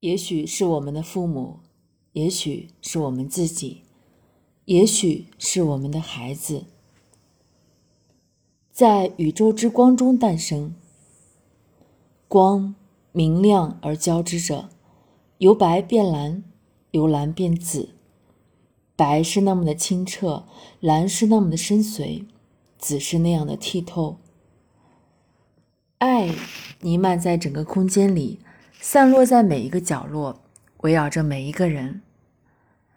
也许是我们的父母，也许是我们自己，也许是我们的孩子，在宇宙之光中诞生。光明亮而交织着，由白变蓝，由蓝变紫。白是那么的清澈，蓝是那么的深邃，紫是那样的剔透。爱弥漫在整个空间里。散落在每一个角落，围绕着每一个人。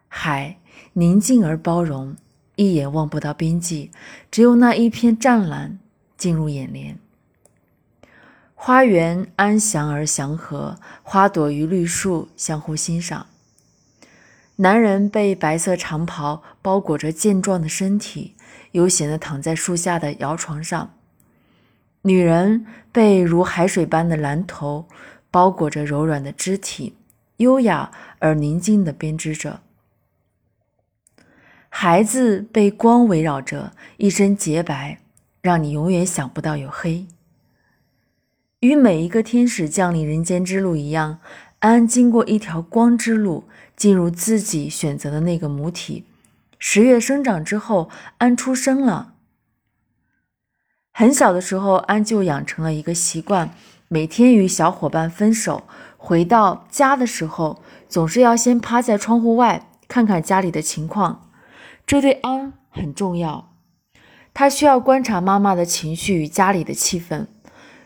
海宁静而包容，一眼望不到边际，只有那一片湛蓝进入眼帘。花园安详而祥和，花朵与绿树相互欣赏。男人被白色长袍包裹着健壮的身体，悠闲地躺在树下的摇床上。女人被如海水般的蓝头。包裹着柔软的肢体，优雅而宁静地编织着。孩子被光围绕着，一身洁白，让你永远想不到有黑。与每一个天使降临人间之路一样，安经过一条光之路，进入自己选择的那个母体。十月生长之后，安出生了。很小的时候，安就养成了一个习惯。每天与小伙伴分手，回到家的时候，总是要先趴在窗户外看看家里的情况。这对安很重要，他需要观察妈妈的情绪与家里的气氛。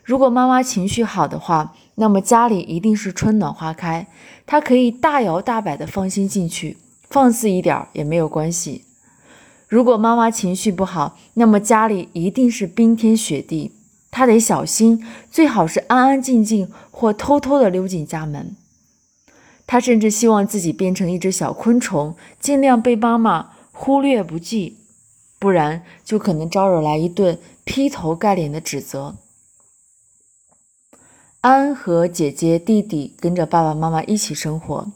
如果妈妈情绪好的话，那么家里一定是春暖花开，他可以大摇大摆的放心进去，放肆一点也没有关系。如果妈妈情绪不好，那么家里一定是冰天雪地。他得小心，最好是安安静静或偷偷的溜进家门。他甚至希望自己变成一只小昆虫，尽量被妈妈忽略不计，不然就可能招惹来一顿劈头盖脸的指责。安和姐姐、弟弟跟着爸爸妈妈一起生活。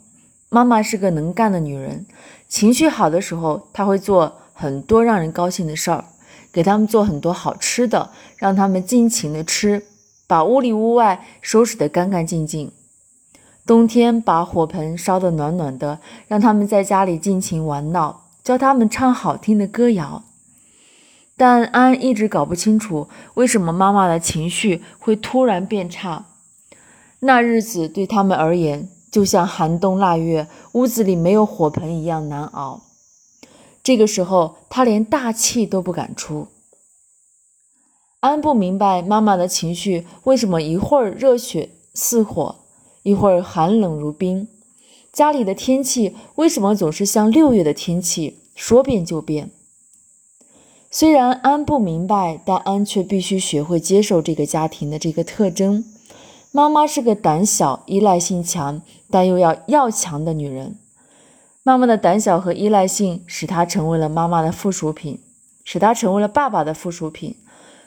妈妈是个能干的女人，情绪好的时候，她会做很多让人高兴的事儿。给他们做很多好吃的，让他们尽情的吃，把屋里屋外收拾得干干净净。冬天把火盆烧得暖暖的，让他们在家里尽情玩闹，教他们唱好听的歌谣。但安一直搞不清楚为什么妈妈的情绪会突然变差。那日子对他们而言，就像寒冬腊月，屋子里没有火盆一样难熬。这个时候，他连大气都不敢出。安不明白妈妈的情绪为什么一会儿热血似火，一会儿寒冷如冰。家里的天气为什么总是像六月的天气，说变就变？虽然安不明白，但安却必须学会接受这个家庭的这个特征：妈妈是个胆小、依赖性强，但又要要强的女人。妈妈的胆小和依赖性使她成为了妈妈的附属品，使她成为了爸爸的附属品，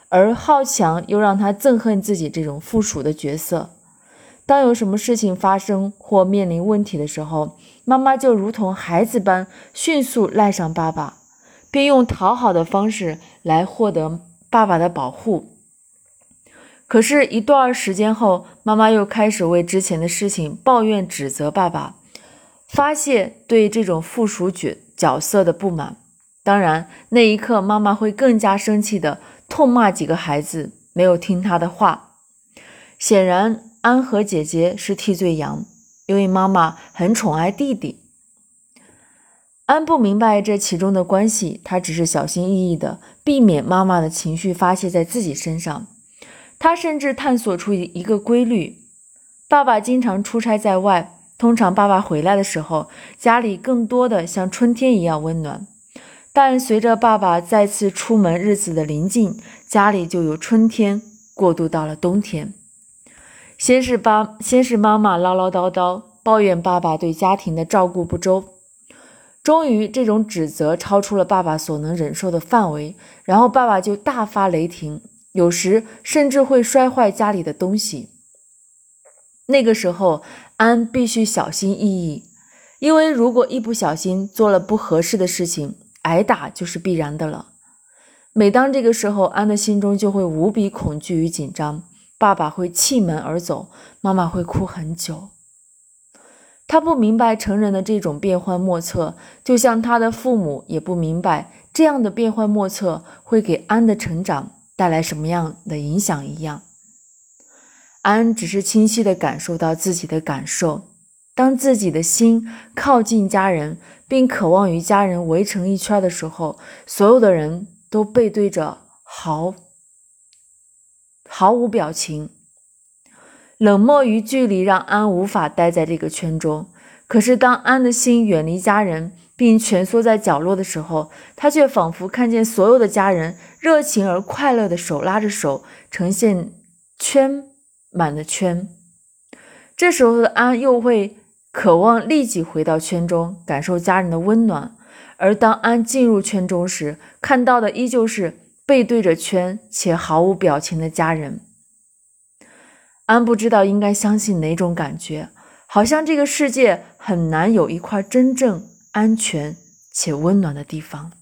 而好强又让她憎恨自己这种附属的角色。当有什么事情发生或面临问题的时候，妈妈就如同孩子般迅速赖上爸爸，并用讨好的方式来获得爸爸的保护。可是，一段时间后，妈妈又开始为之前的事情抱怨指责爸爸。发泄对这种附属角角色的不满，当然，那一刻妈妈会更加生气的痛骂几个孩子没有听她的话。显然，安和姐姐是替罪羊，因为妈妈很宠爱弟弟。安不明白这其中的关系，他只是小心翼翼的避免妈妈的情绪发泄在自己身上。他甚至探索出一个规律：爸爸经常出差在外。通常爸爸回来的时候，家里更多的像春天一样温暖。但随着爸爸再次出门日子的临近，家里就由春天过渡到了冬天。先是爸，先是妈妈唠唠叨叨抱怨爸爸对家庭的照顾不周，终于这种指责超出了爸爸所能忍受的范围，然后爸爸就大发雷霆，有时甚至会摔坏家里的东西。那个时候。安必须小心翼翼，因为如果一不小心做了不合适的事情，挨打就是必然的了。每当这个时候，安的心中就会无比恐惧与紧张。爸爸会弃门而走，妈妈会哭很久。他不明白成人的这种变幻莫测，就像他的父母也不明白这样的变幻莫测会给安的成长带来什么样的影响一样。安只是清晰地感受到自己的感受，当自己的心靠近家人，并渴望与家人围成一圈的时候，所有的人都背对着，毫毫无表情。冷漠与距离让安无法待在这个圈中。可是，当安的心远离家人，并蜷缩在角落的时候，他却仿佛看见所有的家人热情而快乐的手拉着手，呈现圈满的圈。这时候的安又会渴望立即回到圈中，感受家人的温暖。而当安进入圈中时，看到的依旧是背对着圈且毫无表情的家人。安不知道应该相信哪种感觉，好像这个世界很难有一块真正安全且温暖的地方。